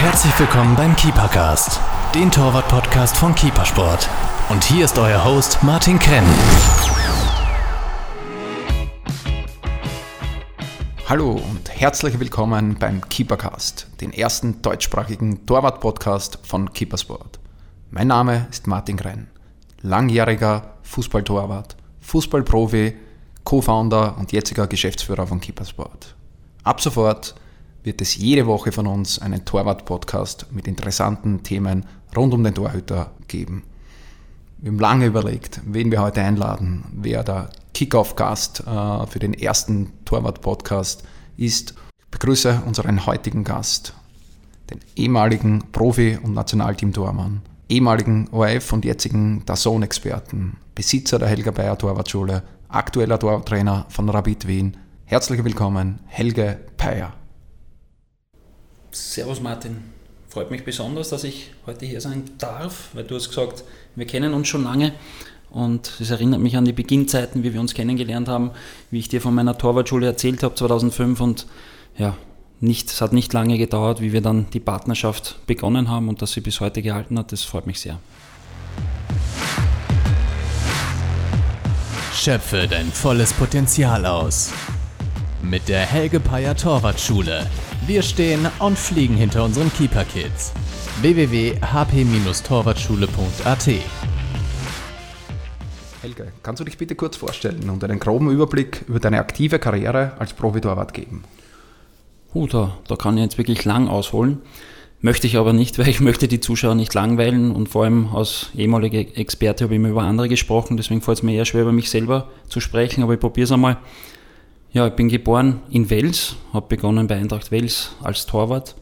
Herzlich willkommen beim Keepercast, den Torwart-Podcast von Keepersport. Und hier ist euer Host Martin Krenn. Hallo und herzlich willkommen beim Keepercast, den ersten deutschsprachigen Torwart-Podcast von Keepersport. Mein Name ist Martin Krenn, langjähriger Fußballtorwart, Fußballprofi, Co-Founder und jetziger Geschäftsführer von Keepersport. Ab sofort wird es jede Woche von uns einen Torwart-Podcast mit interessanten Themen rund um den Torhüter geben. Wir haben lange überlegt, wen wir heute einladen, wer der Kickoff-Gast äh, für den ersten Torwart-Podcast ist. Ich begrüße unseren heutigen Gast, den ehemaligen Profi- und Nationalteam-Tormann, ehemaligen ORF und jetzigen DAZN-Experten, Besitzer der Helga Bayer Torwartschule, aktueller Torwarttrainer von Rapid Wien. Herzlich willkommen, Helge Peyer. Servus Martin, freut mich besonders, dass ich heute hier sein darf, weil du hast gesagt, wir kennen uns schon lange und es erinnert mich an die Beginnzeiten, wie wir uns kennengelernt haben, wie ich dir von meiner Torwartschule erzählt habe 2005 und ja, nicht, es hat nicht lange gedauert, wie wir dann die Partnerschaft begonnen haben und dass sie bis heute gehalten hat, das freut mich sehr. Schöpfe dein volles Potenzial aus. Mit der Helge Peyer Torwartschule wir stehen und fliegen hinter unseren Keeper-Kids. www.hp-torwartschule.at Helge, kannst du dich bitte kurz vorstellen und einen groben Überblick über deine aktive Karriere als Profitorwart geben? Uh, da, da kann ich jetzt wirklich lang ausholen. Möchte ich aber nicht, weil ich möchte die Zuschauer nicht langweilen und vor allem als ehemaliger Experte habe ich immer über andere gesprochen, deswegen fällt es mir eher schwer, über mich selber zu sprechen, aber ich probiere es einmal. Ja, ich bin geboren in Wels, habe begonnen bei Eintracht Wels als Torwart,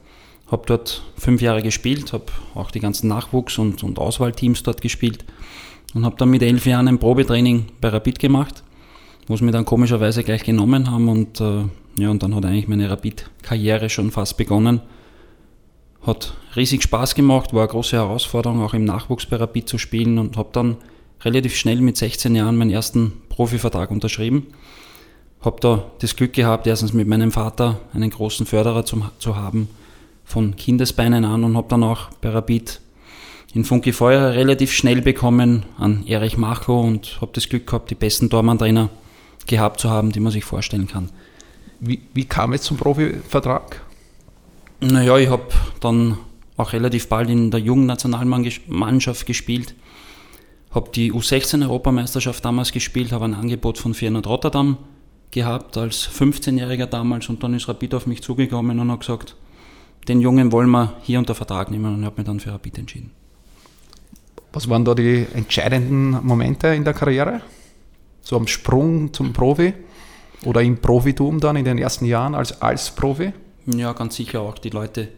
habe dort fünf Jahre gespielt, habe auch die ganzen Nachwuchs- und, und Auswahlteams dort gespielt und habe dann mit elf Jahren ein Probetraining bei Rapid gemacht, wo sie mir dann komischerweise gleich genommen haben und äh, ja, und dann hat eigentlich meine Rapid-Karriere schon fast begonnen. Hat riesig Spaß gemacht, war eine große Herausforderung, auch im Nachwuchs bei Rapid zu spielen und habe dann relativ schnell mit 16 Jahren meinen ersten Profivertrag unterschrieben habe da das Glück gehabt, erstens mit meinem Vater einen großen Förderer zum, zu haben, von Kindesbeinen an und habe dann auch bei Rapid in Funky Feuer relativ schnell bekommen an Erich Macho und habe das Glück gehabt, die besten Tormann-Trainer gehabt zu haben, die man sich vorstellen kann. Wie, wie kam es zum Profivertrag? Naja, ich habe dann auch relativ bald in der jungen Nationalmannschaft gespielt, habe die U16-Europameisterschaft damals gespielt, habe ein Angebot von Feyenoord Rotterdam gehabt als 15-Jähriger damals und dann ist Rapid auf mich zugekommen und hat gesagt, den Jungen wollen wir hier unter Vertrag nehmen und ich habe mich dann für Rapid entschieden. Was waren da die entscheidenden Momente in der Karriere? So am Sprung zum Profi oder im Profitum dann in den ersten Jahren als, als Profi? Ja, ganz sicher auch die Leute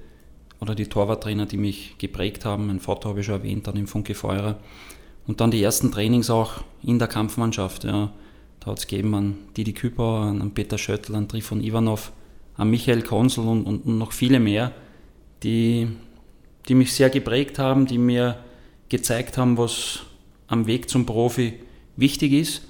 oder die Torwarttrainer, die mich geprägt haben. Mein Vater habe ich schon erwähnt, dann im Funke Feuerer. Und dann die ersten Trainings auch in der Kampfmannschaft. Ja da hat es gegeben an Didi Küper, an Peter Schöttl, an Trifon Ivanov, an Michael Konsul und, und, und noch viele mehr, die, die mich sehr geprägt haben, die mir gezeigt haben, was am Weg zum Profi wichtig ist.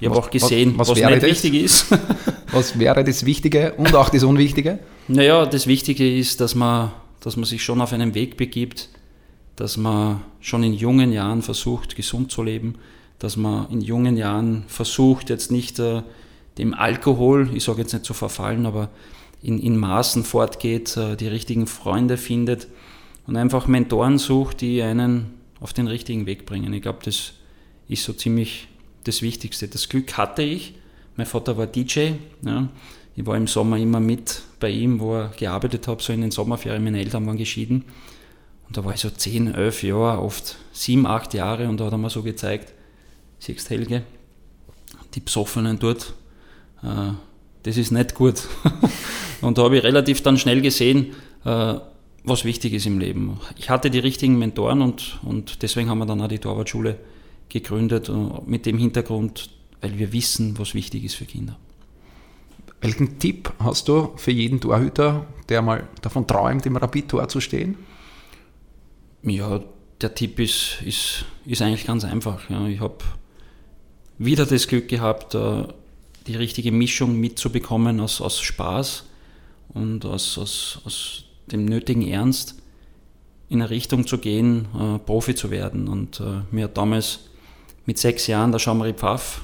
Ich habe auch gesehen, was, was, was nicht das? wichtig ist. was wäre das Wichtige und auch das Unwichtige? Naja, das Wichtige ist, dass man, dass man sich schon auf einen Weg begibt, dass man schon in jungen Jahren versucht, gesund zu leben, dass man in jungen Jahren versucht, jetzt nicht äh, dem Alkohol, ich sage jetzt nicht zu verfallen, aber in, in Maßen fortgeht, äh, die richtigen Freunde findet und einfach Mentoren sucht, die einen auf den richtigen Weg bringen. Ich glaube, das ist so ziemlich das Wichtigste. Das Glück hatte ich. Mein Vater war DJ. Ja. Ich war im Sommer immer mit bei ihm, wo er gearbeitet hat, so in den Sommerferien. Meine Eltern waren geschieden. Und da war ich so 10, 11 Jahre, oft 7, 8 Jahre und da hat er mir so gezeigt, siehst Helge, die Besoffenen dort, äh, das ist nicht gut. und da habe ich relativ dann schnell gesehen, äh, was wichtig ist im Leben. Ich hatte die richtigen Mentoren und, und deswegen haben wir dann auch die Torwartschule gegründet, äh, mit dem Hintergrund, weil wir wissen, was wichtig ist für Kinder. Welchen Tipp hast du für jeden Torhüter, der mal davon träumt, im Rapid-Tor zu stehen? Ja, der Tipp ist, ist, ist eigentlich ganz einfach. Ja. Ich habe wieder das Glück gehabt, äh, die richtige Mischung mitzubekommen aus, aus Spaß und aus, aus, aus dem nötigen Ernst. in eine Richtung zu gehen, äh, Profi zu werden. Und äh, mir hat damals mit sechs Jahren der Jean-Marie Pfaff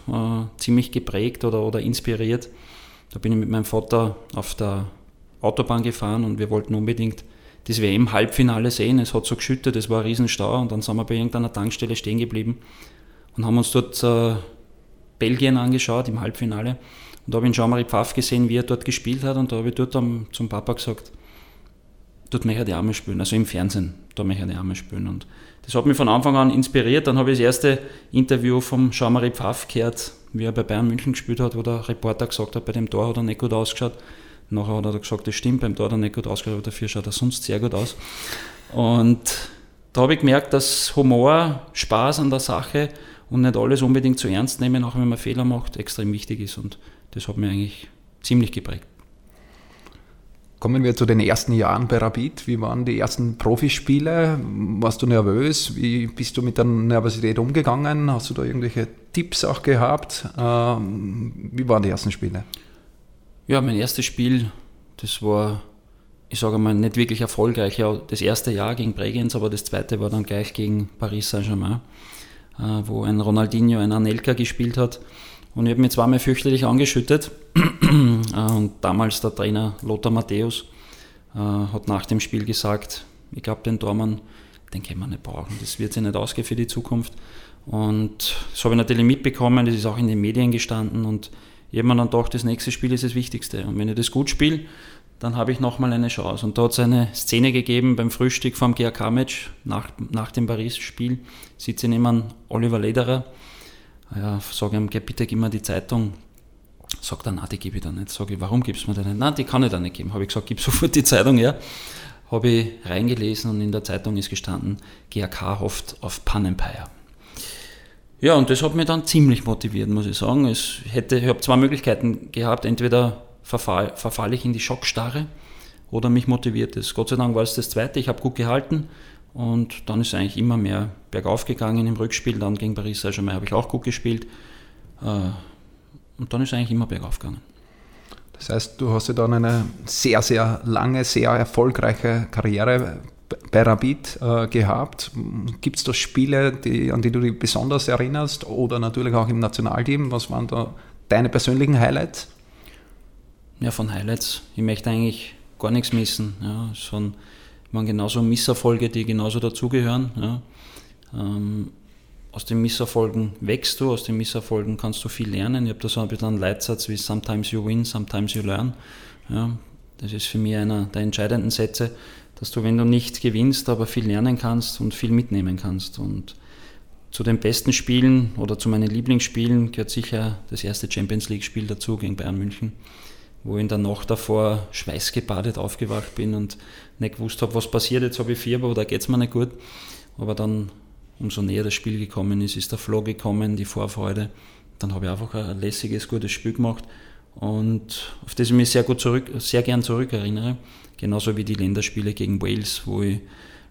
ziemlich geprägt oder, oder inspiriert. Da bin ich mit meinem Vater auf der Autobahn gefahren und wir wollten unbedingt das WM-Halbfinale sehen. Es hat so geschüttet, es war ein Riesenstau und dann sind wir bei irgendeiner Tankstelle stehen geblieben und haben uns dort Belgien angeschaut im Halbfinale. Und da habe ich Jean-Marie Pfaff gesehen, wie er dort gespielt hat und da habe ich dort am, zum Papa gesagt, dort möchte ich die Arme spielen, also im Fernsehen, da möchte ich die Arme spielen. Und das hat mich von Anfang an inspiriert. Dann habe ich das erste Interview vom Jean-Marie Pfaff gehört, wie er bei Bayern München gespielt hat, wo der Reporter gesagt hat, bei dem Tor hat er nicht gut ausgeschaut. Nachher hat er gesagt, das stimmt, beim Tor hat er nicht gut ausgeschaut, aber dafür schaut er sonst sehr gut aus. Und da habe ich gemerkt, dass Humor, Spaß an der Sache und nicht alles unbedingt zu ernst nehmen, auch wenn man Fehler macht, extrem wichtig ist. Und das hat mich eigentlich ziemlich geprägt. Kommen wir zu den ersten Jahren bei Rapid. Wie waren die ersten Profispiele? Warst du nervös? Wie bist du mit der Nervosität umgegangen? Hast du da irgendwelche Tipps auch gehabt? Ähm, wie waren die ersten Spiele? Ja, mein erstes Spiel, das war, ich sage mal, nicht wirklich erfolgreich. Ja, das erste Jahr gegen Bregenz, aber das zweite war dann gleich gegen Paris Saint-Germain, wo ein Ronaldinho, ein Anelka gespielt hat. Und ich habe mich zweimal fürchterlich angeschüttet. und damals der Trainer Lothar Matthäus äh, hat nach dem Spiel gesagt, ich glaube, den Tormann, den können wir nicht brauchen. Das wird sich nicht ausgehen für die Zukunft. Und das habe ich natürlich mitbekommen, das ist auch in den Medien gestanden. Und ich habe mir dann gedacht, das nächste Spiel ist das Wichtigste. Und wenn ich das gut spiele, dann habe ich nochmal eine Chance. Und da hat es eine Szene gegeben beim Frühstück vom GRK-Match nach, nach dem Paris-Spiel. Sitze neben Oliver Lederer ja, sage ihm, bitte gib mir die Zeitung. Sagt er, nein, die gebe ich da nicht. Sage ich, warum gibst du mir die nicht? Nein, die kann ich da nicht geben. Habe ich gesagt, gib sofort die Zeitung her. Habe ich reingelesen und in der Zeitung ist gestanden, GAK hofft auf Pannenpeier. Ja, und das hat mich dann ziemlich motiviert, muss ich sagen. Es hätte, ich habe zwei Möglichkeiten gehabt. Entweder verfall, verfalle ich in die Schockstarre oder mich motiviert es. Gott sei Dank war es das zweite. Ich habe gut gehalten und dann ist eigentlich immer mehr bergauf gegangen im Rückspiel. Dann gegen Paris Saint-Germain habe ich auch gut gespielt. Äh, und dann ist eigentlich immer bergauf gegangen. Das heißt, du hast ja dann eine sehr, sehr lange, sehr erfolgreiche Karriere bei Rapid äh, gehabt. Gibt es da Spiele, die, an die du dich besonders erinnerst oder natürlich auch im Nationalteam? Was waren da deine persönlichen Highlights? Ja, von Highlights. Ich möchte eigentlich gar nichts missen. Ja, schon waren genauso Misserfolge, die genauso dazugehören. Ja. Ähm, aus den Misserfolgen wächst du, aus den Misserfolgen kannst du viel lernen. Ich habe da so ein bisschen einen Leitsatz wie Sometimes you win, sometimes you learn. Ja, das ist für mich einer der entscheidenden Sätze, dass du, wenn du nicht gewinnst, aber viel lernen kannst und viel mitnehmen kannst. Und zu den besten Spielen oder zu meinen Lieblingsspielen gehört sicher das erste Champions League-Spiel dazu gegen Bayern München wo ich in der Nacht davor schweißgebadet aufgewacht bin und nicht gewusst habe, was passiert, jetzt habe ich Fieber oder geht es mir nicht gut. Aber dann, umso näher das Spiel gekommen ist, ist der Flow gekommen, die Vorfreude. Dann habe ich einfach ein lässiges, gutes Spiel gemacht und auf das ich mich sehr gut zurück, sehr gern zurückerinnere. Genauso wie die Länderspiele gegen Wales, wo ich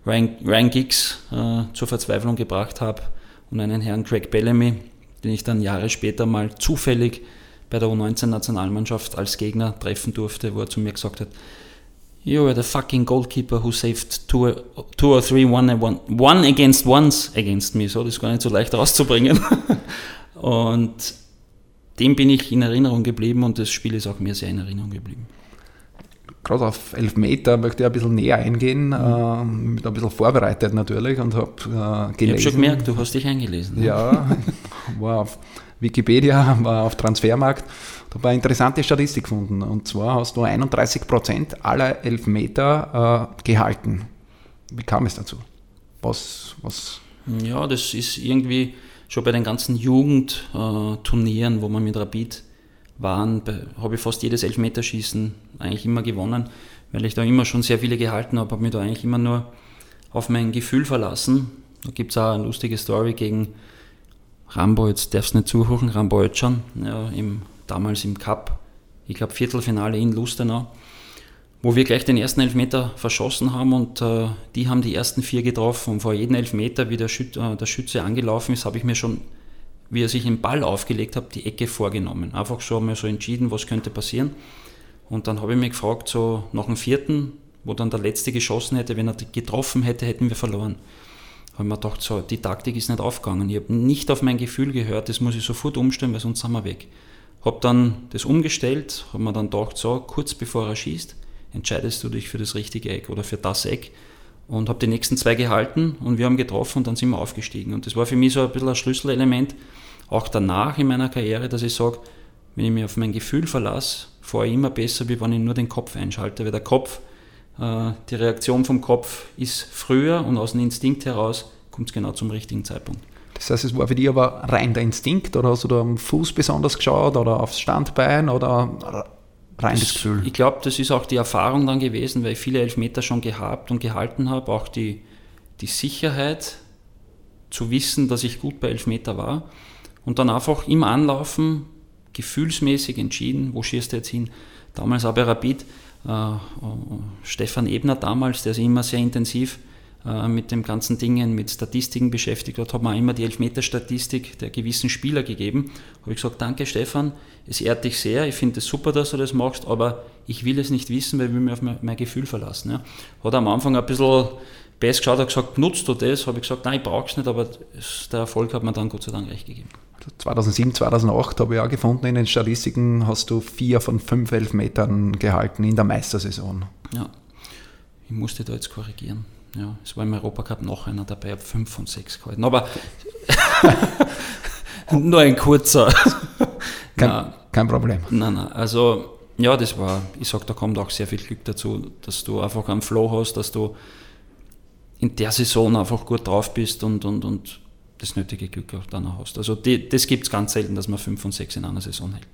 Ryan, Ryan Giggs äh, zur Verzweiflung gebracht habe und einen Herrn Craig Bellamy, den ich dann Jahre später mal zufällig bei der U19-Nationalmannschaft als Gegner treffen durfte, wo er zu mir gesagt hat, You are the fucking goalkeeper who saved two, two or three one, one, one against ones against me. So, das ist gar nicht so leicht rauszubringen. und dem bin ich in Erinnerung geblieben und das Spiel ist auch mir sehr in Erinnerung geblieben. Gerade auf Elfmeter möchte ich ein bisschen näher eingehen, mhm. äh, bin ein bisschen vorbereitet natürlich und habe äh, gelesen. Ich habe schon gemerkt, du hast dich eingelesen. Ja, war auf Wikipedia, war auf Transfermarkt, da habe eine interessante Statistik gefunden. Und zwar hast du 31 Prozent aller Elfmeter äh, gehalten. Wie kam es dazu? Was, was? Ja, das ist irgendwie schon bei den ganzen Jugendturnieren, äh, wo man mit Rapid waren, habe ich fast jedes Elfmeterschießen eigentlich immer gewonnen, weil ich da immer schon sehr viele gehalten habe, habe mich da eigentlich immer nur auf mein Gefühl verlassen. Da gibt es auch eine lustige Story gegen Rambo, jetzt darfst du nicht zuhören, Rambo Ötschan, ja, im, damals im Cup, ich glaube Viertelfinale in Lustenau, wo wir gleich den ersten Elfmeter verschossen haben und äh, die haben die ersten vier getroffen und vor jedem Elfmeter, wie der, Schüt, äh, der Schütze angelaufen ist, habe ich mir schon, wie er sich den Ball aufgelegt hat, die Ecke vorgenommen. Einfach schon mal so entschieden, was könnte passieren. Und dann habe ich mich gefragt, so nach dem vierten, wo dann der Letzte geschossen hätte, wenn er getroffen hätte, hätten wir verloren. Habe mir gedacht, so, die Taktik ist nicht aufgegangen. Ich habe nicht auf mein Gefühl gehört, das muss ich sofort umstellen, weil sonst sind wir weg. Habe dann das umgestellt, habe mir dann gedacht, so, kurz bevor er schießt, entscheidest du dich für das richtige Eck oder für das Eck und habe die nächsten zwei gehalten und wir haben getroffen und dann sind wir aufgestiegen. Und das war für mich so ein bisschen ein Schlüsselelement, auch danach in meiner Karriere, dass ich sage, wenn ich mich auf mein Gefühl verlasse, fahre ich immer besser, wie wenn ich nur den Kopf einschalte, weil der Kopf, die Reaktion vom Kopf ist früher und aus dem Instinkt heraus kommt es genau zum richtigen Zeitpunkt. Das heißt, es war für dich aber rein der Instinkt oder hast du da am Fuß besonders geschaut oder aufs Standbein oder rein das, das Gefühl? Ich glaube, das ist auch die Erfahrung dann gewesen, weil ich viele Elfmeter schon gehabt und gehalten habe, auch die, die Sicherheit zu wissen, dass ich gut bei Elfmeter war und dann einfach im Anlaufen gefühlsmäßig entschieden, wo schießt du jetzt hin. Damals bei Rapid, äh, äh, Stefan Ebner damals, der sich immer sehr intensiv äh, mit den ganzen Dingen, mit Statistiken beschäftigt hat, hat mir immer die Elfmeter-Statistik der gewissen Spieler gegeben. Habe ich gesagt, danke Stefan, es ehrt dich sehr, ich finde es super, dass du das machst, aber ich will es nicht wissen, weil ich will mich auf mein, mein Gefühl verlassen. Ja. Hat am Anfang ein bisschen best geschaut, hat gesagt, nutzt du das? Habe ich gesagt, nein, ich brauche es nicht, aber der Erfolg hat mir dann Gott sei Dank recht gegeben. 2007, 2008 habe ich auch gefunden, in den Statistiken hast du vier von fünf Elfmetern gehalten in der Meistersaison. Ja, ich musste da jetzt korrigieren. Ja, es war im Europacup noch einer dabei, habe fünf von sechs gehalten. Aber nur ein kurzer. kein, nein, kein Problem. Nein, nein. Also, ja, das war, ich sage, da kommt auch sehr viel Glück dazu, dass du einfach einen Flow hast, dass du in der Saison einfach gut drauf bist und, und, und das nötige Glück auch dann auch hast. Also die, das gibt es ganz selten, dass man fünf und sechs in einer Saison hält.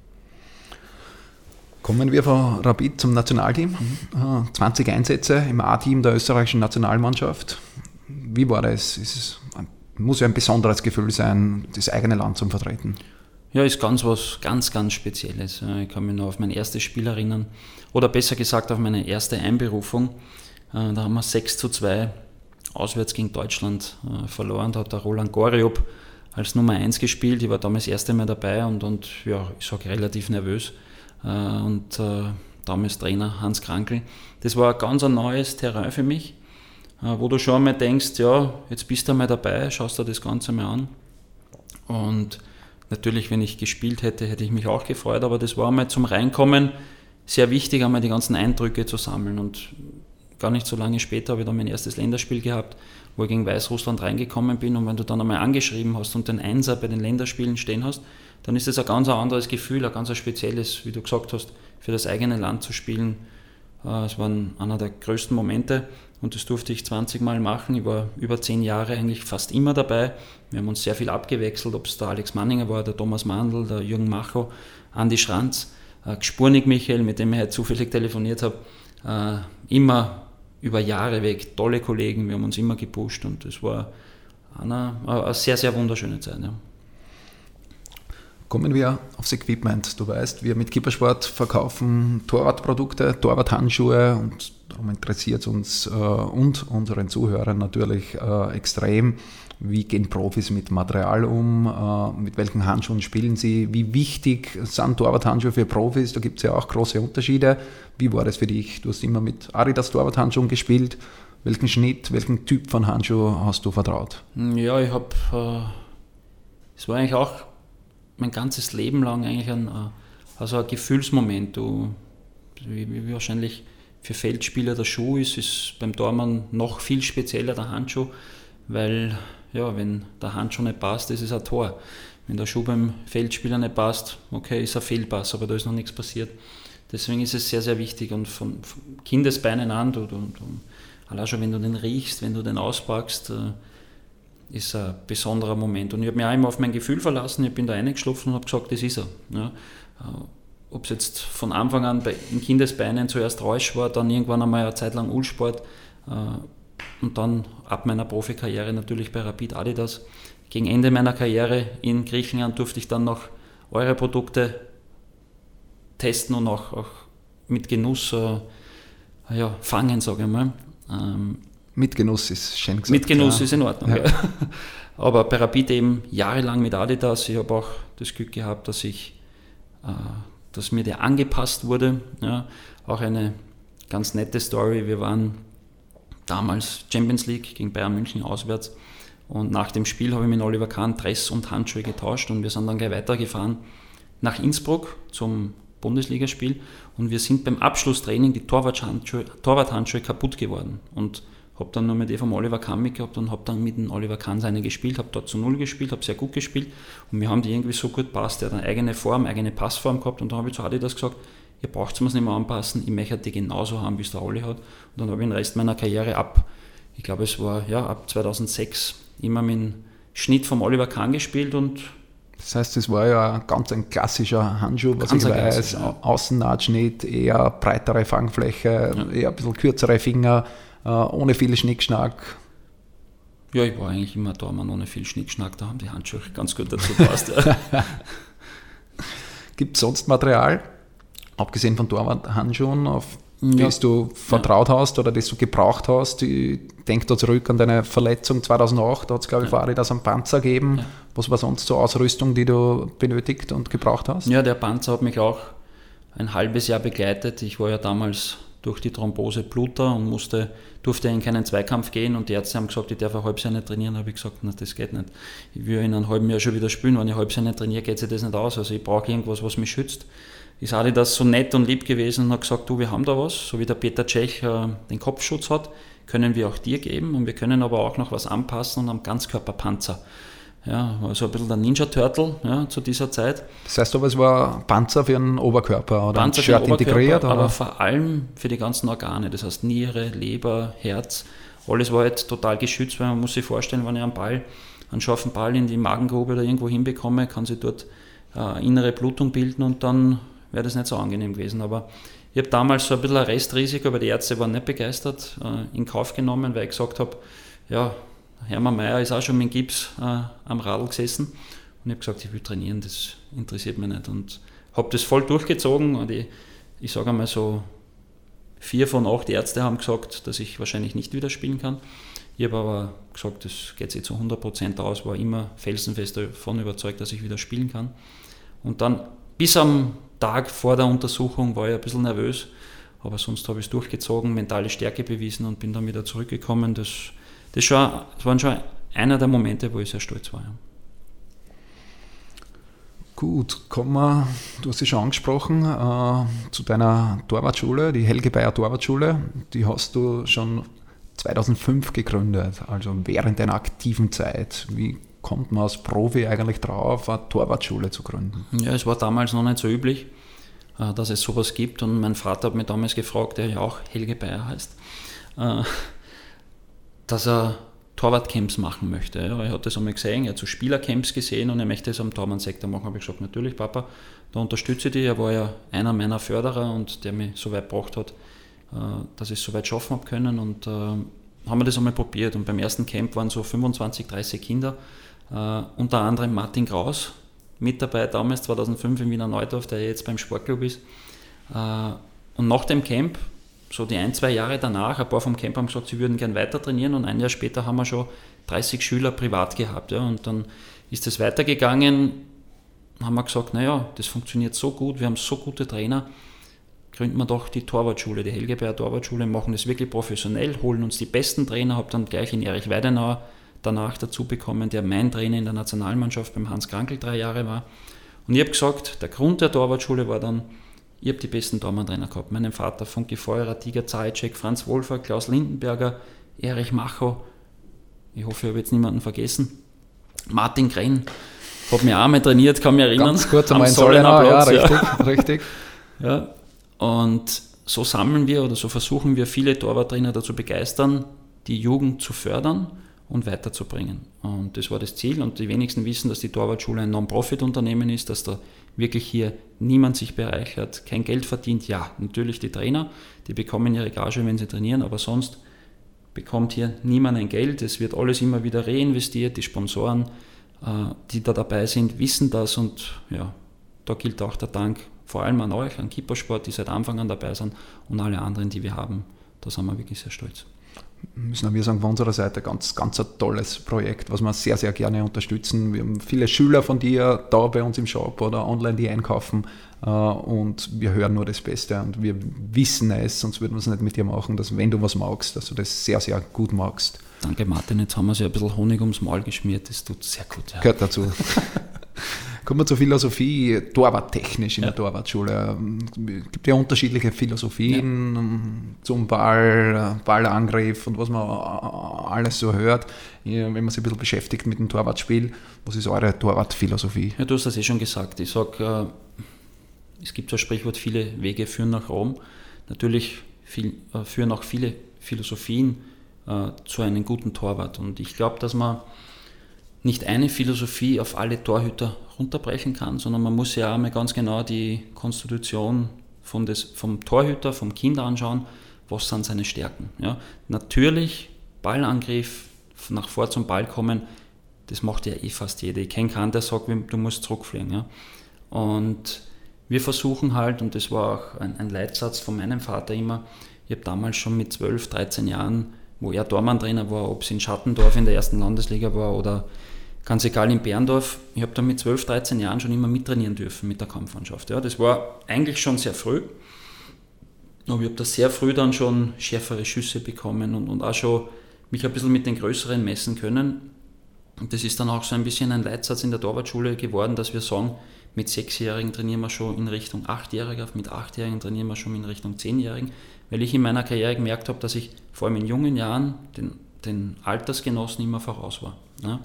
Kommen wir von Rapid zum Nationalteam. Mhm. 20 Einsätze im A-Team der österreichischen Nationalmannschaft. Wie war das? Es muss ja ein besonderes Gefühl sein, das eigene Land zu vertreten. Ja, ist ganz was ganz, ganz Spezielles. Ich kann mich noch auf mein erstes Spiel erinnern. Oder besser gesagt auf meine erste Einberufung. Äh, da haben wir 6 zu 2 auswärts gegen Deutschland äh, verloren. Da hat der Roland Goriop als Nummer 1 gespielt. Ich war damals das erste Mal dabei und, und ja, ich sage relativ nervös. Äh, und äh, damals Trainer Hans Krankel. Das war ein ganz ein neues Terrain für mich, äh, wo du schon einmal denkst, ja, jetzt bist du einmal dabei, schaust dir das Ganze mal an. Und natürlich, wenn ich gespielt hätte, hätte ich mich auch gefreut, aber das war einmal zum Reinkommen sehr wichtig, einmal die ganzen Eindrücke zu sammeln. Und gar nicht so lange später habe ich dann mein erstes Länderspiel gehabt, wo ich gegen Weißrussland reingekommen bin. Und wenn du dann einmal angeschrieben hast und den Einser bei den Länderspielen stehen hast, dann ist das ein ganz anderes Gefühl, ein ganz spezielles, wie du gesagt hast, für das eigene Land zu spielen. Äh, es war einer der größten Momente und das durfte ich 20 Mal machen. Ich war über zehn Jahre eigentlich fast immer dabei. Wir haben uns sehr viel abgewechselt, ob es der Alex Manninger war, der Thomas Mandl, der Jürgen Macho, Andi Schranz, äh, Gspurnik Michael, mit dem ich heute zufällig telefoniert habe. Äh, immer über Jahre weg, tolle Kollegen, wir haben uns immer gepusht und es war eine, eine sehr, sehr wunderschöne Zeit. Ja. Kommen wir aufs Equipment. Du weißt, wir mit Kippersport verkaufen Torwartprodukte, Torwarthandschuhe und darum interessiert es uns äh, und unseren Zuhörern natürlich äh, extrem. Wie gehen Profis mit Material um? Äh, mit welchen Handschuhen spielen sie? Wie wichtig sind Torwarthandschuhe für Profis? Da gibt es ja auch große Unterschiede. Wie war das für dich? Du hast immer mit Adidas Torwarthandschuhen gespielt. Welchen Schnitt, welchen Typ von Handschuh hast du vertraut? Ja, ich habe, äh, es war eigentlich auch mein ganzes Leben lang eigentlich ein, äh, also ein Gefühlsmoment. Du, wie, wie wahrscheinlich für Feldspieler der Schuh ist, ist beim Tormann noch viel spezieller der Handschuh, weil ja, wenn der Handschuh nicht passt, ist es ein Tor. Wenn der Schuh beim Feldspieler nicht passt, okay, ist ein Fehlpass, aber da ist noch nichts passiert. Deswegen ist es sehr, sehr wichtig und von, von Kindesbeinen an, du, du, du, allein schon wenn du den riechst, wenn du den auspackst, äh, ist ein besonderer Moment. Und ich habe mich auch immer auf mein Gefühl verlassen. Ich bin da reingeschlupfen und habe gesagt, das ist er. Ja. Äh, Ob es jetzt von Anfang an bei, in Kindesbeinen zuerst Reusch war, dann irgendwann einmal eine Zeit lang Ulsport äh, und dann ab meiner Profikarriere natürlich bei Rapid Adidas. Gegen Ende meiner Karriere in Griechenland durfte ich dann noch eure Produkte testen und auch, auch mit Genuss äh, ja, fangen, sage ich mal. Ähm, mit Genuss ist schön gesagt. Mit Genuss ja. ist in Ordnung. Ja. Aber bei Rapid eben jahrelang mit Adidas. Ich habe auch das Glück gehabt, dass ich, äh, dass mir der angepasst wurde. Ja. Auch eine ganz nette Story. Wir waren damals Champions League gegen Bayern München auswärts. Und nach dem Spiel habe ich mit Oliver Kahn Dress und Handschuhe getauscht und wir sind dann gleich weitergefahren nach Innsbruck zum Bundesligaspiel. Und wir sind beim Abschlusstraining die Torwarthandschuhe, Torwarthandschuhe kaputt geworden. Und habe dann nur mit vom Oliver Kahn mitgehabt und habe dann mit dem Oliver Kahn seine gespielt, habe dort zu Null gespielt, habe sehr gut gespielt. Und wir haben die irgendwie so gut passt. Der hat eine eigene Form, eigene Passform gehabt. Und dann habe ich zu Adi das gesagt, ihr braucht es mir nicht mehr anpassen, ich möchte die genauso haben, wie es der Oli hat. Und dann habe ich den Rest meiner Karriere ab, ich glaube es war ja ab 2006, immer mit dem Schnitt vom Oliver Kahn gespielt und das heißt, es war ja ganz ein klassischer Handschuh, was ich weiß. Ja. Außennahschnitt, eher breitere Fangfläche, ja. eher ein bisschen kürzere Finger, äh, ohne viel Schnickschnack. Ja, ich war eigentlich immer da, man ohne viel Schnickschnack, da haben die Handschuhe ganz gut dazu gepasst. Ja. Gibt es sonst Material, abgesehen von Torwart-Handschuhen, auf ja. das du vertraut hast oder das du gebraucht hast. Ich denke da zurück an deine Verletzung 2008, da hat es, glaube ich, ja. das am Panzer gegeben. Ja. Was war sonst so Ausrüstung, die du benötigt und gebraucht hast? Ja, der Panzer hat mich auch ein halbes Jahr begleitet. Ich war ja damals durch die Thrombose Bluter und musste, durfte in keinen Zweikampf gehen und die Ärzte haben gesagt, ich darf ein halbes Jahr nicht trainieren. Da habe ich gesagt, na, das geht nicht. Ich will in einem halben Jahr schon wieder spielen. Wenn ich ein halbes Jahr nicht trainiere, geht sich das nicht aus. Also ich brauche irgendwas, was mich schützt ist Adidas so nett und lieb gewesen und hat gesagt, du, wir haben da was, so wie der Peter Tschech äh, den Kopfschutz hat, können wir auch dir geben und wir können aber auch noch was anpassen und haben Ganzkörperpanzer. Ja, also ein bisschen der Ninja Turtle ja, zu dieser Zeit. Das heißt aber, es war Panzer für den Oberkörper oder Panzer Shirt integriert? Oder? Aber vor allem für die ganzen Organe, das heißt Niere, Leber, Herz, alles war halt total geschützt, weil man muss sich vorstellen, wenn ich einen Ball, einen scharfen Ball in die Magengrube oder irgendwo hinbekomme, kann sich dort äh, innere Blutung bilden und dann wäre das nicht so angenehm gewesen. Aber ich habe damals so ein bisschen ein Restrisiko, weil die Ärzte waren nicht begeistert, äh, in Kauf genommen, weil ich gesagt habe, ja, Hermann Mayer ist auch schon mit Gips äh, am Radl gesessen und ich habe gesagt, ich will trainieren, das interessiert mich nicht. Und habe das voll durchgezogen und ich, ich sage einmal so, vier von acht Ärzte haben gesagt, dass ich wahrscheinlich nicht wieder spielen kann. Ich habe aber gesagt, das geht sich zu 100% aus, war immer felsenfest davon überzeugt, dass ich wieder spielen kann. Und dann bis am Tag vor der Untersuchung war ich ein bisschen nervös, aber sonst habe ich es durchgezogen, mentale Stärke bewiesen und bin dann wieder zurückgekommen. Das, das, schon, das waren schon einer der Momente, wo ich sehr stolz war. Gut, kommen wir, du hast es schon angesprochen, äh, zu deiner Torwartschule, die Helge Bayer Torwartschule. Die hast du schon 2005 gegründet, also während deiner aktiven Zeit. Wie kommt man als Profi eigentlich drauf, eine Torwartschule zu gründen? Ja, es war damals noch nicht so üblich, äh, dass es sowas gibt. Und mein Vater hat mich damals gefragt, der ja auch Helge Bayer heißt, äh, dass er Torwartcamps machen möchte. Er hat das einmal gesehen, er hat so Spielercamps gesehen und er möchte es am Torwandsektor machen. Habe ich gesagt, natürlich, Papa, da unterstütze ich dich. Er war ja einer meiner Förderer und der mich so weit gebracht hat, äh, dass ich es so weit schaffen habe können. Und haben wir das einmal probiert. Und beim ersten Camp waren so 25, 30 Kinder Uh, unter anderem Martin Kraus, mit dabei damals 2005 in Wiener Neudorf, der jetzt beim Sportclub ist. Uh, und nach dem Camp, so die ein, zwei Jahre danach, ein paar vom Camp haben gesagt, sie würden gern weiter trainieren und ein Jahr später haben wir schon 30 Schüler privat gehabt. Ja, und dann ist es weitergegangen, haben wir gesagt, naja, das funktioniert so gut, wir haben so gute Trainer, gründen wir doch die Torwartschule, die Helgeberger Torwartschule, machen das wirklich professionell, holen uns die besten Trainer, habe dann gleich in Erich Weidenauer danach dazu bekommen, der mein Trainer in der Nationalmannschaft beim Hans Krankel drei Jahre war. Und ich habe gesagt, der Grund der Torwartschule war dann, ich habe die besten Torwarttrainer gehabt. Meinen Vater, Funky Feuerer, Tiger Zajcek, Franz Wolfer, Klaus Lindenberger, Erich Macho, ich hoffe, ich habe jetzt niemanden vergessen, Martin Grenn, hat mich auch mal trainiert, kann mich erinnern. Ganz kurz in Sollenau, ja, richtig, ja. richtig. Ja, und so sammeln wir oder so versuchen wir viele Torwarttrainer dazu begeistern, die Jugend zu fördern und weiterzubringen. Und das war das Ziel. Und die wenigsten wissen, dass die Torwartschule ein Non-Profit-Unternehmen ist, dass da wirklich hier niemand sich bereichert, kein Geld verdient. Ja, natürlich die Trainer, die bekommen ihre Gage, wenn sie trainieren, aber sonst bekommt hier niemand ein Geld. Es wird alles immer wieder reinvestiert. Die Sponsoren, äh, die da dabei sind, wissen das. Und ja, da gilt auch der Dank vor allem an euch, an Kippersport, die seit Anfang an dabei sind und alle anderen, die wir haben. Da sind wir wirklich sehr stolz. Müssen wir sagen, von unserer Seite ganz, ganz ein tolles Projekt, was wir sehr, sehr gerne unterstützen. Wir haben viele Schüler von dir da bei uns im Shop oder online, die einkaufen äh, und wir hören nur das Beste und wir wissen es, sonst würden wir es nicht mit dir machen, dass wenn du was magst, dass du das sehr, sehr gut magst. Danke Martin, jetzt haben wir sich ein bisschen Honig ums Maul geschmiert, das tut sehr gut. Ja. Gehört dazu. Kommen wir zur Philosophie, Torwarttechnisch in ja. der Torwartschule. Es gibt ja unterschiedliche Philosophien ja. zum Ball, Ballangriff und was man alles so hört. Wenn man sich ein bisschen beschäftigt mit dem Torwartspiel, was ist eure Torwartphilosophie? Ja, du hast das eh schon gesagt. Ich sage, äh, es gibt so ein Sprichwort, viele Wege führen nach Rom. Natürlich äh, führen auch viele Philosophien äh, zu einem guten Torwart. Und ich glaube, dass man nicht eine Philosophie auf alle Torhüter runterbrechen kann, sondern man muss ja auch mal ganz genau die Konstitution von des, vom Torhüter, vom Kind anschauen, was sind seine Stärken. Ja. Natürlich, Ballangriff, nach vor zum Ball kommen, das macht ja eh fast jeder. Ich kenne keinen, der sagt, du musst zurückfliegen. Ja. Und wir versuchen halt, und das war auch ein, ein Leitsatz von meinem Vater immer, ich habe damals schon mit 12, 13 Jahren, wo er Tormann-Trainer war, ob es in Schattendorf in der ersten Landesliga war oder ganz egal in Berndorf, ich habe da mit 12, 13 Jahren schon immer mittrainieren dürfen mit der Kampfmannschaft. Ja, das war eigentlich schon sehr früh. Aber ich habe da sehr früh dann schon schärfere Schüsse bekommen und, und auch schon mich ein bisschen mit den größeren messen können. Und das ist dann auch so ein bisschen ein Leitsatz in der Torwartschule geworden, dass wir sagen, mit Sechsjährigen trainieren wir schon in Richtung Achtjähriger, mit Achtjährigen trainieren wir schon in Richtung Zehnjährigen, weil ich in meiner Karriere gemerkt habe, dass ich vor allem in jungen Jahren den, den Altersgenossen immer voraus war. Ja.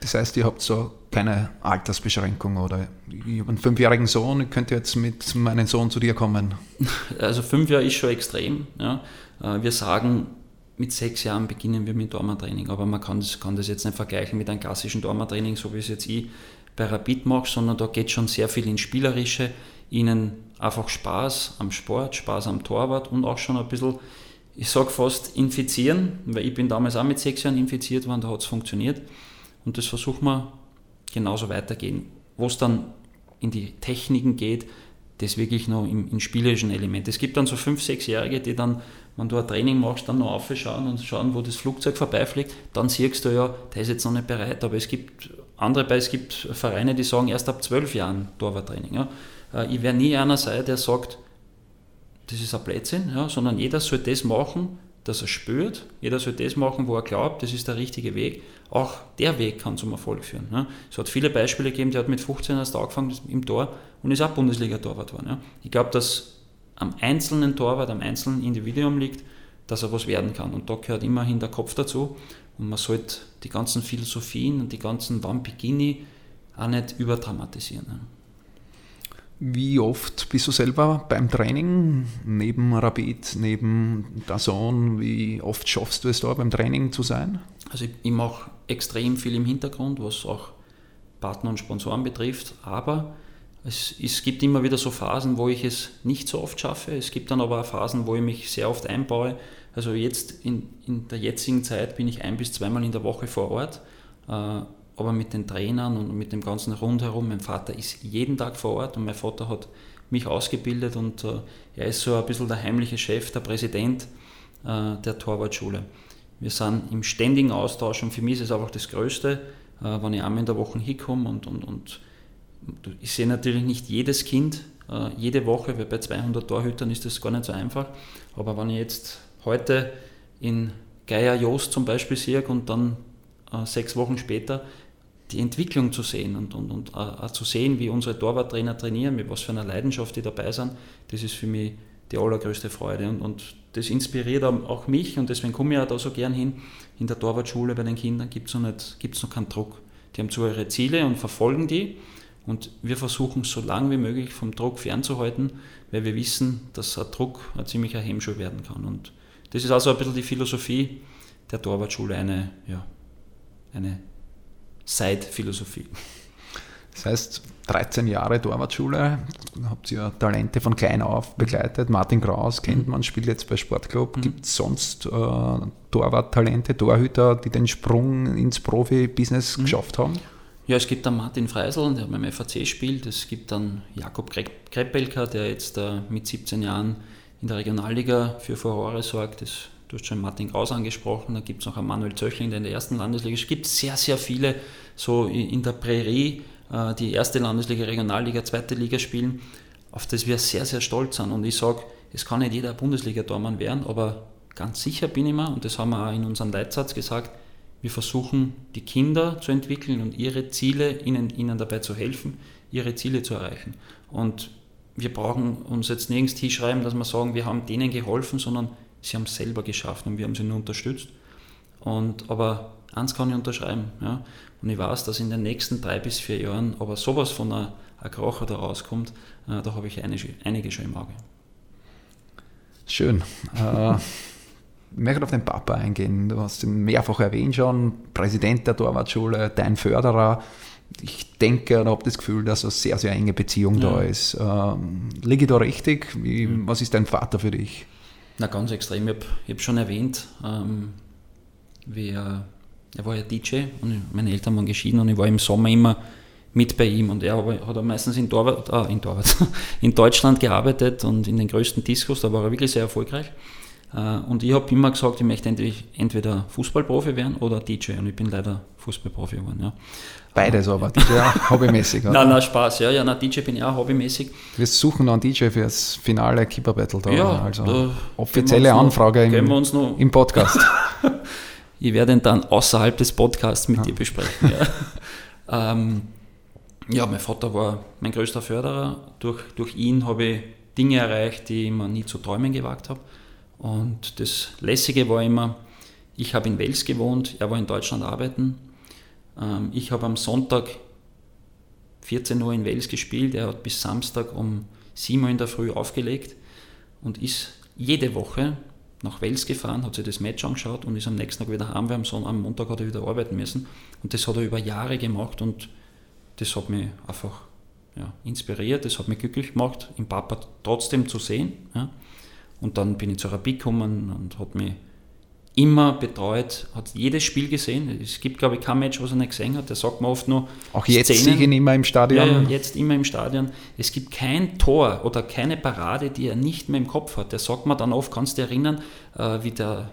Das heißt, ihr habt so keine Altersbeschränkung oder ich habe einen fünfjährigen Sohn, ich könnte jetzt mit meinem Sohn zu dir kommen. Also fünf Jahre ist schon extrem. Ja. Äh, wir sagen, mit sechs Jahren beginnen wir mit Dormertraining, aber man kann das, kann das jetzt nicht vergleichen mit einem klassischen Dormertraining, so wie es jetzt ich bei Rapid mache, sondern da geht schon sehr viel ins Spielerische, ihnen einfach Spaß am Sport, Spaß am Torwart und auch schon ein bisschen, ich sage fast infizieren, weil ich bin damals auch mit sechs Jahren infiziert worden, da hat es funktioniert. Und das versuchen wir genauso weitergehen. Wo es dann in die Techniken geht, das wirklich noch im, im spielerischen Element. Es gibt dann so fünf, sechsjährige, die dann, wenn du ein Training machst, dann noch aufschauen und schauen, wo das Flugzeug vorbeifliegt, dann siehst du ja, der ist jetzt noch nicht bereit. Aber es gibt andere, es gibt Vereine, die sagen erst ab zwölf Jahren Torwarttraining. Ja. Äh, ich werde nie einer sein, der sagt, das ist ein Blödsinn, ja, sondern jeder soll das machen, dass er spürt. Jeder soll das machen, wo er glaubt, das ist der richtige Weg. Auch der Weg kann zum Erfolg führen. Ja. Es hat viele Beispiele gegeben, der hat mit 15 erst angefangen im Tor und ist auch Bundesliga-Torwart geworden. Ja. Ich glaube, dass am einzelnen Torwart, am einzelnen Individuum liegt, dass er was werden kann. Und da gehört immerhin der Kopf dazu. Und man sollte die ganzen Philosophien und die ganzen Vampigini auch nicht überdramatisieren. Ja. Wie oft bist du selber beim Training, neben Rapid, neben Dazon, wie oft schaffst du es da beim Training zu sein? Also ich, ich mache extrem viel im Hintergrund, was auch Partner und Sponsoren betrifft, aber es, es, gibt immer wieder so Phasen, wo ich es nicht so oft schaffe. Es gibt dann aber auch Phasen, wo ich mich sehr oft einbaue. Also jetzt in, in der jetzigen Zeit bin ich ein bis zweimal in der Woche vor Ort. Äh, aber mit den Trainern und mit dem ganzen Rundherum. Mein Vater ist jeden Tag vor Ort und mein Vater hat mich ausgebildet und äh, er ist so ein bisschen der heimliche Chef, der Präsident äh, der Torwartschule. Wir sind im ständigen Austausch und für mich ist es einfach das Größte, äh, wenn ich einmal in der Woche hinkomme und, und, und ich sehe natürlich nicht jedes Kind äh, jede Woche, weil bei 200 Torhütern ist das gar nicht so einfach. Aber wenn ich jetzt heute in Geier Jost zum Beispiel sehe und dann äh, sechs Wochen später die Entwicklung zu sehen und, und, und uh, zu sehen, wie unsere Torwarttrainer trainieren, mit was für einer Leidenschaft die dabei sind, das ist für mich die allergrößte Freude. Und, und das inspiriert auch mich und deswegen komme ich auch da so gern hin. In der Torwartschule bei den Kindern gibt es noch, noch keinen Druck. Die haben zwar ihre Ziele und verfolgen die und wir versuchen so lange wie möglich vom Druck fernzuhalten, weil wir wissen, dass ein Druck ein ziemlicher Hemmschuh werden kann. Und das ist also ein bisschen die Philosophie der Torwartschule, eine ja, eine Side-Philosophie. Das heißt, 13 Jahre Torwartschule, habt ihr Talente von klein auf begleitet. Martin Kraus kennt mhm. man, spielt jetzt bei Sportclub. Mhm. Gibt es sonst äh, Torwarttalente, Torhüter, die den Sprung ins Profi-Business mhm. geschafft haben? Ja, es gibt dann Martin Freisel, der beim FAC spielt. Es gibt dann Jakob Kreppelka, der jetzt äh, mit 17 Jahren in der Regionalliga für Furore sorgt. Das du hast schon Martin Kraus angesprochen, da gibt es noch einen Manuel Zöchling, der in der ersten Landesliga. Es gibt sehr, sehr viele so in der Prärie, äh, die erste Landesliga, Regionalliga, zweite Liga spielen, auf das wir sehr, sehr stolz sind. Und ich sage, es kann nicht jeder Bundesliga-Tormann werden, aber ganz sicher bin ich mir, und das haben wir auch in unserem Leitsatz gesagt, wir versuchen, die Kinder zu entwickeln und ihre Ziele, ihnen, ihnen dabei zu helfen, ihre Ziele zu erreichen. Und wir brauchen uns jetzt nirgends hinschreiben, dass wir sagen, wir haben denen geholfen, sondern sie haben es selber geschafft und wir haben sie nur unterstützt. Und, aber eins kann ich unterschreiben. Ja? Und ich weiß, dass in den nächsten drei bis vier Jahren aber sowas von einer, Krocher da rauskommt, äh, da habe ich einige, einige schon im Auge. Schön. äh, ich möchte auf den Papa eingehen. Du hast ihn mehrfach erwähnt schon, Präsident der Torwartschule, dein Förderer. Ich denke und habe das Gefühl, dass eine sehr, sehr enge Beziehung ja. da ist. Ähm, liege ich da richtig? Wie, mhm. Was ist dein Vater für dich? Na, ganz extrem. Ich habe hab schon erwähnt, ähm, er, er war ja DJ und meine Eltern waren geschieden und ich war im Sommer immer mit bei ihm und er hat meistens in, Torwart, ah, in, Torwart, in Deutschland gearbeitet und in den größten Discos, da war er wirklich sehr erfolgreich. Äh, und ich habe immer gesagt, ich möchte entweder Fußballprofi werden oder DJ. Und ich bin leider Fußballprofi geworden. Ja. Beides aber, DJ auch hobbymäßig. Oder? Nein, nein, Spaß, ja, ja, nein, DJ bin ich auch hobbymäßig. Wir suchen noch einen DJ für das finale Keeper Battle da. Ja, also da offizielle Anfrage noch, im, im Podcast. ich werde ihn dann außerhalb des Podcasts mit ja. dir besprechen. Ja. ähm, ja, mein Vater war mein größter Förderer. Durch, durch ihn habe ich Dinge erreicht, die ich mir nie zu träumen gewagt habe. Und das Lässige war immer, ich habe in Wels gewohnt, er war in Deutschland arbeiten. Ähm, ich habe am Sonntag 14 Uhr in Wels gespielt, er hat bis Samstag um 7 Uhr in der Früh aufgelegt und ist jede Woche nach Wels gefahren, hat sich das Match angeschaut und ist am nächsten Tag wieder heim, weil am, am Montag hat er wieder arbeiten müssen. Und das hat er über Jahre gemacht und das hat mich einfach ja, inspiriert, das hat mich glücklich gemacht, im Papa trotzdem zu sehen. Ja. Und dann bin ich zur Rapid gekommen und hat mich immer betreut, hat jedes Spiel gesehen. Es gibt, glaube ich, kein Match, was er nicht gesehen hat. Der sagt mir oft nur. Auch jetzt Szenen. ihn immer im Stadion? Ja, jetzt immer im Stadion. Es gibt kein Tor oder keine Parade, die er nicht mehr im Kopf hat. Der sagt mir dann oft, kannst du dich erinnern, äh, wie der,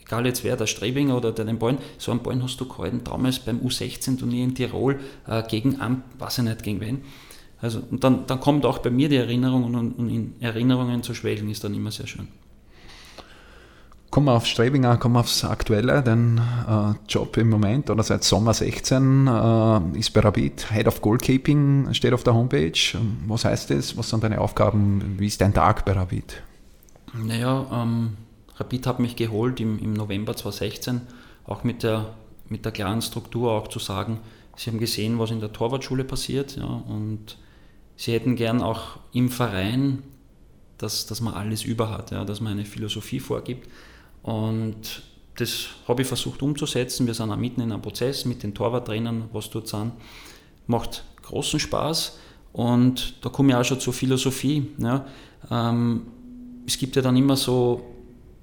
egal jetzt wer, der Strebinger oder der den Ballen, so einen Ballen hast du gehalten, damals beim U16-Turnier in Tirol äh, gegen, weiß ich nicht, gegen wen. Also, und dann, dann kommt auch bei mir die Erinnerung und, und in Erinnerungen zu schwelgen ist dann immer sehr schön. Kommen wir aufs Strebinger, kommen wir aufs Aktuelle. Dein äh, Job im Moment oder seit Sommer 16 äh, ist bei Rapid Head of Goalkeeping, steht auf der Homepage. Was heißt das? Was sind deine Aufgaben? Wie ist dein Tag bei Rapid? Naja, ähm, Rapid hat mich geholt im, im November 2016, auch mit der, mit der klaren Struktur auch zu sagen, sie haben gesehen, was in der Torwartschule passiert ja, und sie hätten gern auch im Verein, dass, dass man alles über hat, ja, dass man eine Philosophie vorgibt. Und das habe ich versucht umzusetzen. Wir sind auch mitten in einem Prozess mit den Torwarttrainern, was dort sind. Macht großen Spaß und da komme ich auch schon zur Philosophie. Ja. Ähm, es gibt ja dann immer so,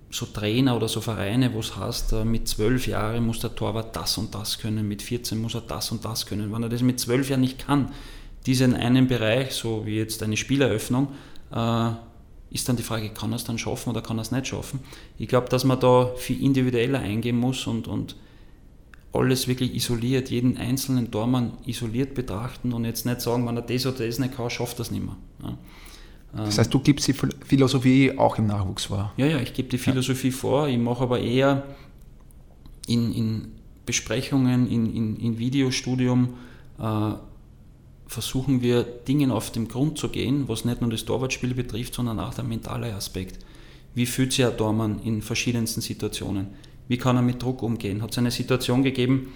so Trainer oder so Vereine, wo es heißt, äh, mit zwölf Jahren muss der Torwart das und das können, mit 14 muss er das und das können. Wenn er das mit zwölf Jahren nicht kann, diesen einen Bereich, so wie jetzt eine Spieleröffnung, äh, ist dann die Frage, kann er es dann schaffen oder kann er es nicht schaffen? Ich glaube, dass man da viel individueller eingehen muss und, und alles wirklich isoliert, jeden einzelnen Tormann isoliert betrachten und jetzt nicht sagen, wenn er das oder das nicht kann, schafft er es nicht mehr. Ja. Das heißt, du gibst die Philosophie auch im Nachwuchs vor? Ja, ja, ich gebe die Philosophie ja. vor. Ich mache aber eher in, in Besprechungen, in, in, in Videostudium, äh, versuchen wir Dingen auf den Grund zu gehen, was nicht nur das Torwartspiel betrifft, sondern auch der mentale Aspekt. Wie fühlt sich ein Tormann in verschiedensten Situationen? Wie kann er mit Druck umgehen? Hat es eine Situation gegeben,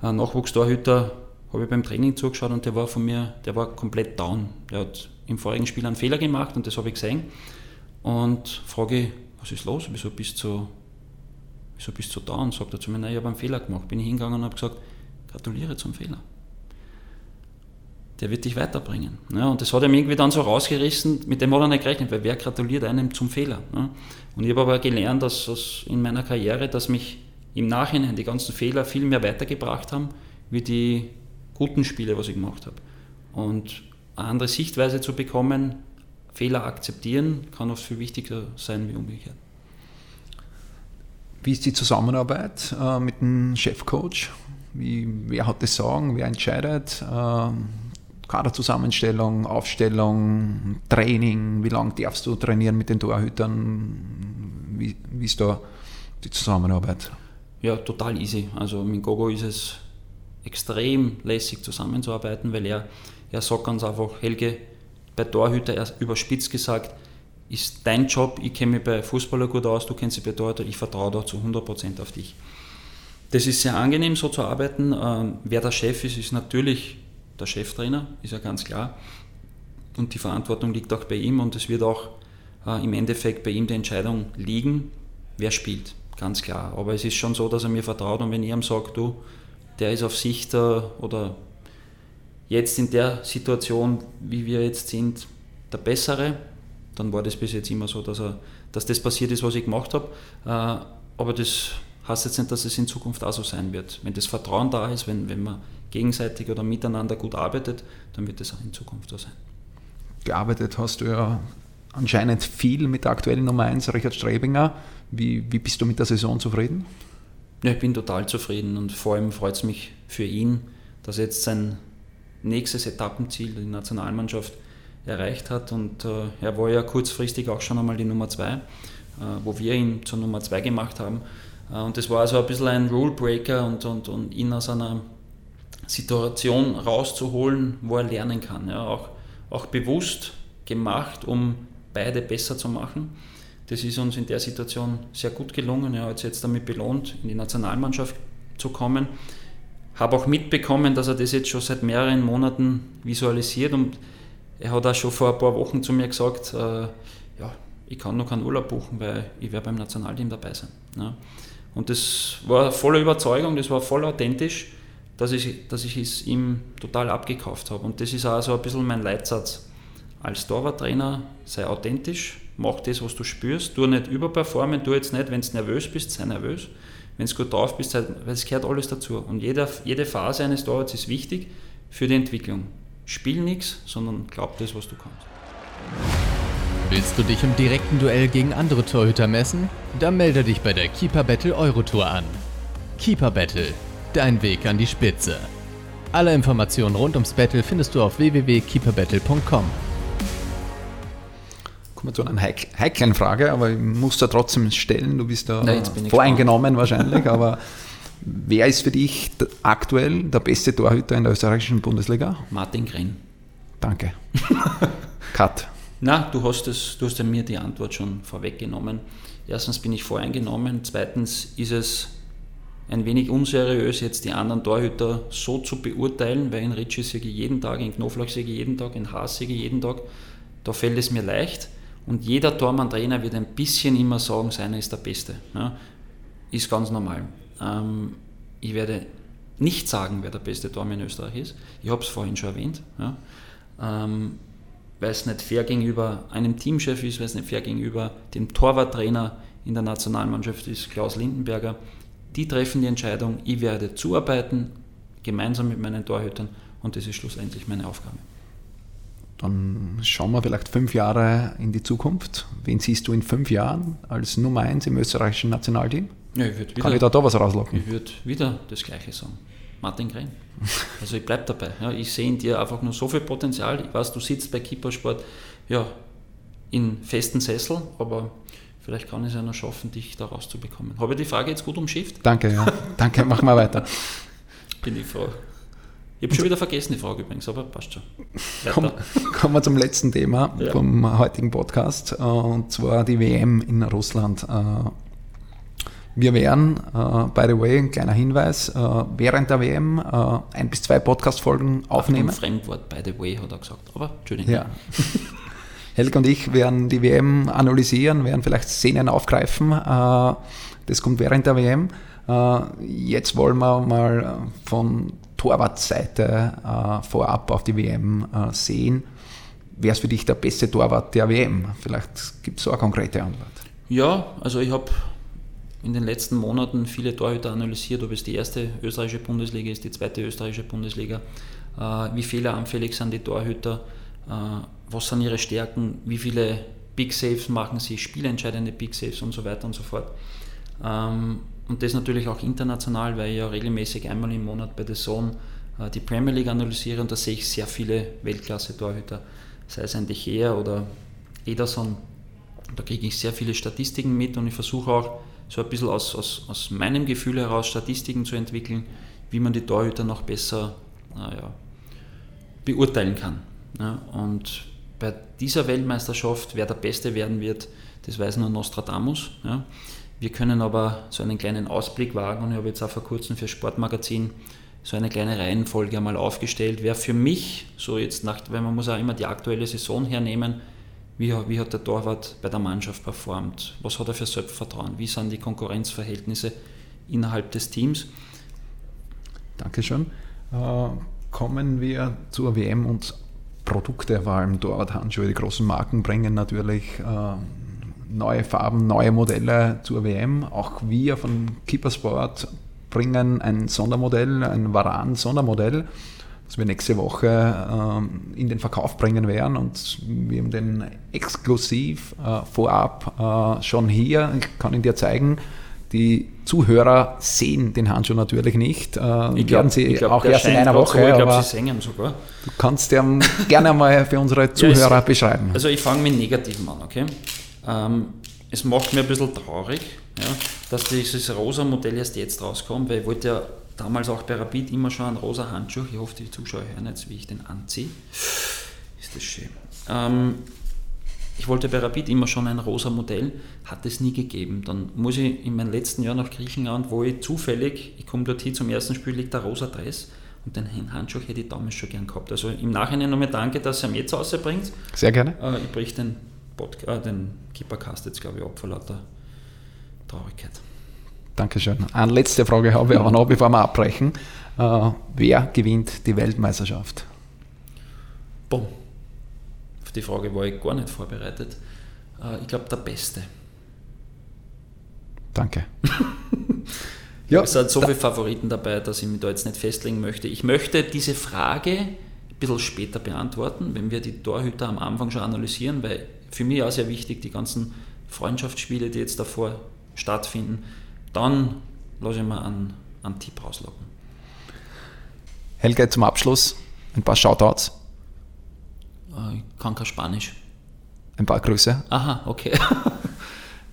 ein Nachwuchstorhüter, habe ich beim Training zugeschaut und der war von mir, der war komplett down. Der hat im vorigen Spiel einen Fehler gemacht und das habe ich gesehen. Und frage, was ist los? Wieso bist du, wieso bist du down? Sagt er zu mir, nein, ich habe einen Fehler gemacht. Bin ich hingegangen und habe gesagt, gratuliere zum Fehler der wird dich weiterbringen. Ja, und das hat ihm irgendwie dann so rausgerissen, mit dem hat er nicht gerechnet, weil wer gratuliert einem zum Fehler? Ja. Und ich habe aber gelernt, dass, dass in meiner Karriere, dass mich im Nachhinein die ganzen Fehler viel mehr weitergebracht haben, wie die guten Spiele, was ich gemacht habe. Und eine andere Sichtweise zu bekommen, Fehler akzeptieren, kann oft viel wichtiger sein wie umgekehrt. Wie ist die Zusammenarbeit äh, mit dem Chefcoach? Wie, wer hat das Sagen? Wer entscheidet? Äh, Kaderzusammenstellung, Aufstellung, Training, wie lange darfst du trainieren mit den Torhütern? Wie, wie ist da die Zusammenarbeit? Ja, total easy. Also mit Gogo ist es extrem lässig zusammenzuarbeiten, weil er, er sagt ganz einfach, Helge, bei Torhüter, er überspitzt gesagt, ist dein Job, ich kenne mich bei Fußballer gut aus, du kennst dich bei Torhüter, ich vertraue da zu 100% auf dich. Das ist sehr angenehm, so zu arbeiten. Ähm, wer der Chef ist, ist natürlich der Cheftrainer, ist ja ganz klar. Und die Verantwortung liegt auch bei ihm und es wird auch äh, im Endeffekt bei ihm die Entscheidung liegen, wer spielt, ganz klar. Aber es ist schon so, dass er mir vertraut und wenn ich ihm sage, du, der ist auf Sicht oder jetzt in der Situation, wie wir jetzt sind, der Bessere, dann war das bis jetzt immer so, dass, er, dass das passiert ist, was ich gemacht habe. Äh, aber das heißt jetzt nicht, dass es in Zukunft auch so sein wird. Wenn das Vertrauen da ist, wenn, wenn man gegenseitig oder miteinander gut arbeitet, dann wird das auch in Zukunft so sein. Gearbeitet hast du ja anscheinend viel mit der aktuellen Nummer 1, Richard Strebinger. Wie, wie bist du mit der Saison zufrieden? Ja, ich bin total zufrieden und vor allem freut es mich für ihn, dass er jetzt sein nächstes Etappenziel, die Nationalmannschaft, erreicht hat. Und äh, er war ja kurzfristig auch schon einmal die Nummer 2, äh, wo wir ihn zur Nummer 2 gemacht haben. Äh, und das war also ein bisschen ein Rulebreaker und, und, und ihn aus einer Situation rauszuholen, wo er lernen kann. Ja, auch, auch bewusst gemacht, um beide besser zu machen. Das ist uns in der Situation sehr gut gelungen. Er hat sich jetzt damit belohnt, in die Nationalmannschaft zu kommen. Habe auch mitbekommen, dass er das jetzt schon seit mehreren Monaten visualisiert und er hat auch schon vor ein paar Wochen zu mir gesagt, äh, ja, ich kann noch keinen Urlaub buchen, weil ich werde beim Nationalteam dabei sein. Ja. Und das war voller Überzeugung, das war voll authentisch, dass ich, dass ich es ihm total abgekauft habe. Und das ist auch so ein bisschen mein Leitsatz. Als Torwarttrainer sei authentisch, mach das, was du spürst, tu nicht überperformen, tu jetzt nicht, wenn du nervös bist, sei nervös. Wenn du gut drauf bist, weil es gehört alles dazu. Und jede, jede Phase eines Torwarts ist wichtig für die Entwicklung. Spiel nichts, sondern glaub das, was du kannst. Willst du dich im direkten Duell gegen andere Torhüter messen? Dann melde dich bei der Keeper Battle Eurotour an. Keeper Battle, dein Weg an die Spitze. Alle Informationen rund ums Battle findest du auf www.keeperbattle.com. Kommen wir zu einer heiklen Frage, aber ich muss da trotzdem stellen. Du bist da Nein, voreingenommen wahrscheinlich, aber wer ist für dich aktuell der beste Torhüter in der österreichischen Bundesliga? Martin Grenn. Danke. Cut. Na, du hast, es, du hast mir die Antwort schon vorweggenommen. Erstens bin ich voreingenommen, zweitens ist es ein wenig unseriös, jetzt die anderen Torhüter so zu beurteilen, weil in Ritchie sehe ich jeden Tag, in Knoflach sehe ich jeden Tag, in Haas sehe ich jeden Tag. Da fällt es mir leicht. Und jeder Tormann-Trainer wird ein bisschen immer sagen, seiner ist der Beste. Ja, ist ganz normal. Ähm, ich werde nicht sagen, wer der beste Tormann in Österreich ist. Ich habe es vorhin schon erwähnt. Ja. Ähm, weil es nicht fair gegenüber einem Teamchef ist, weil es nicht fair gegenüber dem Torwarttrainer in der Nationalmannschaft ist, Klaus Lindenberger. Die treffen die Entscheidung, ich werde zuarbeiten, gemeinsam mit meinen Torhütern und das ist schlussendlich meine Aufgabe. Dann schauen wir vielleicht fünf Jahre in die Zukunft. Wen siehst du in fünf Jahren als Nummer eins im österreichischen Nationalteam? Ja, ich wieder, Kann ich da, da was rauslocken? Ich würde wieder das Gleiche sagen. Martin Gren. Also ich bleibe dabei. Ja, ich sehe in dir einfach nur so viel Potenzial. Ich weiß, du sitzt bei Kippersport ja, in festen Sessel, aber vielleicht kann ich es ja noch schaffen, dich da rauszubekommen. Habe ich die Frage jetzt gut umschifft? Danke, ja. Danke, machen wir weiter. Bin ich froh. Ich habe schon wieder vergessen die Frage übrigens, aber passt schon. Komm, kommen wir zum letzten Thema ja. vom heutigen Podcast, äh, und zwar die WM in Russland. Äh, wir werden, uh, by the way, ein kleiner Hinweis, uh, während der WM uh, ein bis zwei Podcast-Folgen aufnehmen. Ein Fremdwort, by the way, hat er gesagt. Aber, Entschuldigung. Ja. Helge und ich werden die WM analysieren, werden vielleicht Szenen aufgreifen. das kommt während der WM. jetzt wollen wir mal von Torwartseite vorab auf die WM sehen. Wer ist für dich der beste Torwart der WM? Vielleicht gibt es so eine konkrete Antwort. Ja, also ich habe in den letzten Monaten viele Torhüter analysiert, ob es die erste österreichische Bundesliga ist, die zweite österreichische Bundesliga, äh, wie fehleranfällig sind die Torhüter, äh, was sind ihre Stärken, wie viele Big Saves machen sie, spielentscheidende Big Saves und so weiter und so fort. Ähm, und das natürlich auch international, weil ich ja regelmäßig einmal im Monat bei The Zone äh, die Premier League analysiere und da sehe ich sehr viele Weltklasse-Torhüter, sei es ein De Gea oder Ederson. Da kriege ich sehr viele Statistiken mit und ich versuche auch so ein bisschen aus, aus, aus meinem Gefühl heraus Statistiken zu entwickeln, wie man die Torhüter noch besser naja, beurteilen kann. Ja, und bei dieser Weltmeisterschaft, wer der Beste werden wird, das weiß nur Nostradamus. Ja. Wir können aber so einen kleinen Ausblick wagen und ich habe jetzt auch vor kurzem für Sportmagazin so eine kleine Reihenfolge einmal aufgestellt. Wer für mich, so jetzt nach, weil man muss auch immer die aktuelle Saison hernehmen, wie, wie hat der Torwart bei der Mannschaft performt, was hat er für Selbstvertrauen, wie sind die Konkurrenzverhältnisse innerhalb des Teams. Dankeschön. Äh, kommen wir zur WM und Produkte, vor allem Torwart-Handschuhe, die großen Marken bringen natürlich äh, neue Farben, neue Modelle zur WM. Auch wir von Keepersport bringen ein Sondermodell, ein Varan-Sondermodell, das wir nächste Woche äh, in den Verkauf bringen werden. Und wir haben den exklusiv äh, vorab schon hier. Ich kann ihn dir zeigen. Die Zuhörer sehen den Handschuh natürlich nicht. Äh, ich glaube, sie glaub, auch erst in einer Woche. So, ich glaube, sie singen sogar. Du kannst den gerne mal für unsere Zuhörer ja, es, beschreiben. Also ich fange mit Negativen an, okay? Ähm, es macht mir ein bisschen traurig, ja, dass dieses rosa Modell erst jetzt rauskommt, weil ich wollte ja damals auch bei Rapid immer schon einen rosa Handschuh. Ich hoffe, die Zuschauer hören jetzt, wie ich den anziehe. Ist das schön. Ähm, ich wollte bei Rapid immer schon ein rosa Modell, hat es nie gegeben. Dann muss ich in meinem letzten Jahr nach Griechenland, wo ich zufällig, ich komme dorthin zum ersten Spiel, liegt der rosa Dress und den Handschuh hätte ich damals schon gern gehabt. Also im Nachhinein nochmal danke, dass ihr ihn jetzt rausbringt. Sehr gerne. Äh, ich brich den, Podcast, äh, den Keepercast jetzt, glaube ich, ab vor lauter Traurigkeit. Dankeschön. Eine letzte Frage habe ich aber noch, bevor wir abbrechen. Äh, wer gewinnt die Weltmeisterschaft? Boom. Die Frage war ich gar nicht vorbereitet. Äh, ich glaube, der Beste. Danke. ja, es sind so viele Favoriten dabei, dass ich mich da jetzt nicht festlegen möchte. Ich möchte diese Frage ein bisschen später beantworten, wenn wir die Torhüter am Anfang schon analysieren, weil für mich auch sehr wichtig, die ganzen Freundschaftsspiele, die jetzt davor stattfinden, dann lasse ich mir einen, einen Tipp rauslocken. Helge, zum Abschluss ein paar Shoutouts. Äh, ich kann kein Spanisch. Ein paar Grüße. Aha, okay.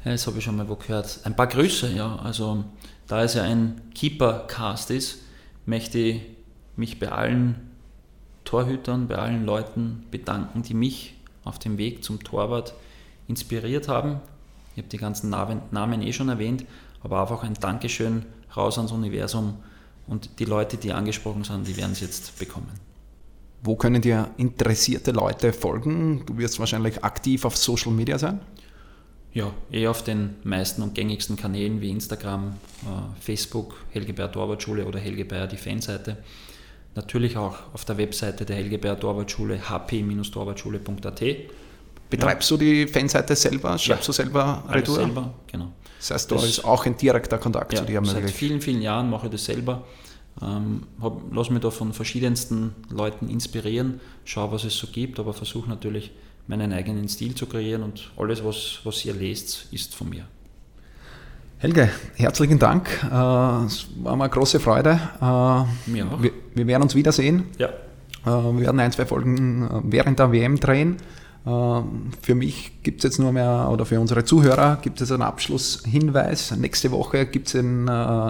Das habe ich schon mal wo gehört. Ein paar Grüße, ja. Also, da es ja ein Keeper-Cast ist, möchte ich mich bei allen Torhütern, bei allen Leuten bedanken, die mich auf dem Weg zum Torwart inspiriert haben. Ich habe die ganzen Namen eh schon erwähnt, aber einfach ein Dankeschön raus ans Universum und die Leute, die angesprochen sind, die werden es jetzt bekommen. Wo können dir interessierte Leute folgen? Du wirst wahrscheinlich aktiv auf Social Media sein? Ja, eh auf den meisten und gängigsten Kanälen wie Instagram, äh, Facebook, Helge Bär Torwartschule oder Helge Bär die Fanseite. Natürlich auch auf der Webseite der Helge Bär Torwartschule hp-torwartschule.at. Betreibst ja. du die Fanseite selber? Schreibst ja. du selber Retour? selber, genau. Das heißt, da ist auch ein direkter Kontakt ja, zu dir möglich. Seit vielen, vielen Jahren mache ich das selber. Ähm, lass mich da von verschiedensten Leuten inspirieren, schaue, was es so gibt, aber versuche natürlich meinen eigenen Stil zu kreieren und alles, was, was ihr lest, ist von mir. Helge, herzlichen Dank. Äh, es war mir eine große Freude. Äh, mir auch. Wir, wir werden uns wiedersehen. Ja. Äh, wir werden ein, zwei Folgen während der WM drehen. Für mich gibt es jetzt nur mehr, oder für unsere Zuhörer gibt es einen Abschlusshinweis. Nächste Woche gibt es den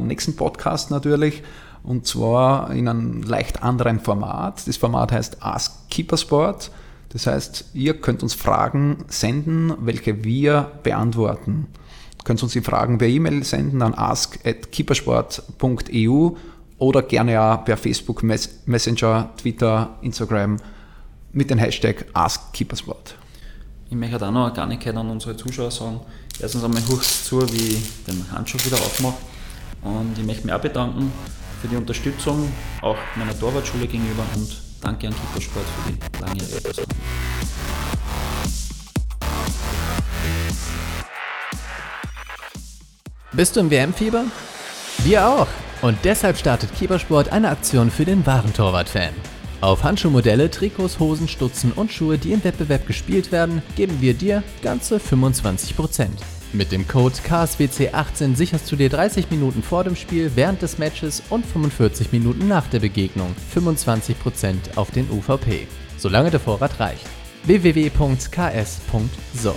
nächsten Podcast natürlich und zwar in einem leicht anderen Format. Das Format heißt Ask Keepersport. Das heißt, ihr könnt uns Fragen senden, welche wir beantworten. Du kannst uns die Fragen per E-Mail senden an ask.keepersport.eu oder gerne auch per Facebook Messenger, Twitter, Instagram mit dem Hashtag AskKeepersport. Ich möchte auch noch eine Kleinigkeit an unsere Zuschauer sagen. Erstens einmal hörst zu, wie ich den Handschuh wieder aufmache. Und ich möchte mich auch bedanken für die Unterstützung, auch meiner Torwartschule gegenüber und danke an Keepersport für die langjährige Person. Bist du im WM-Fieber? Wir auch. Und deshalb startet Keepersport eine Aktion für den wahren Torwart-Fan. Auf Handschuhmodelle, Trikots, Hosen, Stutzen und Schuhe, die im Wettbewerb gespielt werden, geben wir dir ganze 25%. Mit dem Code KSWC18 sicherst du dir 30 Minuten vor dem Spiel, während des Matches und 45 Minuten nach der Begegnung. 25% auf den UVP, solange der Vorrat reicht. www.ks.so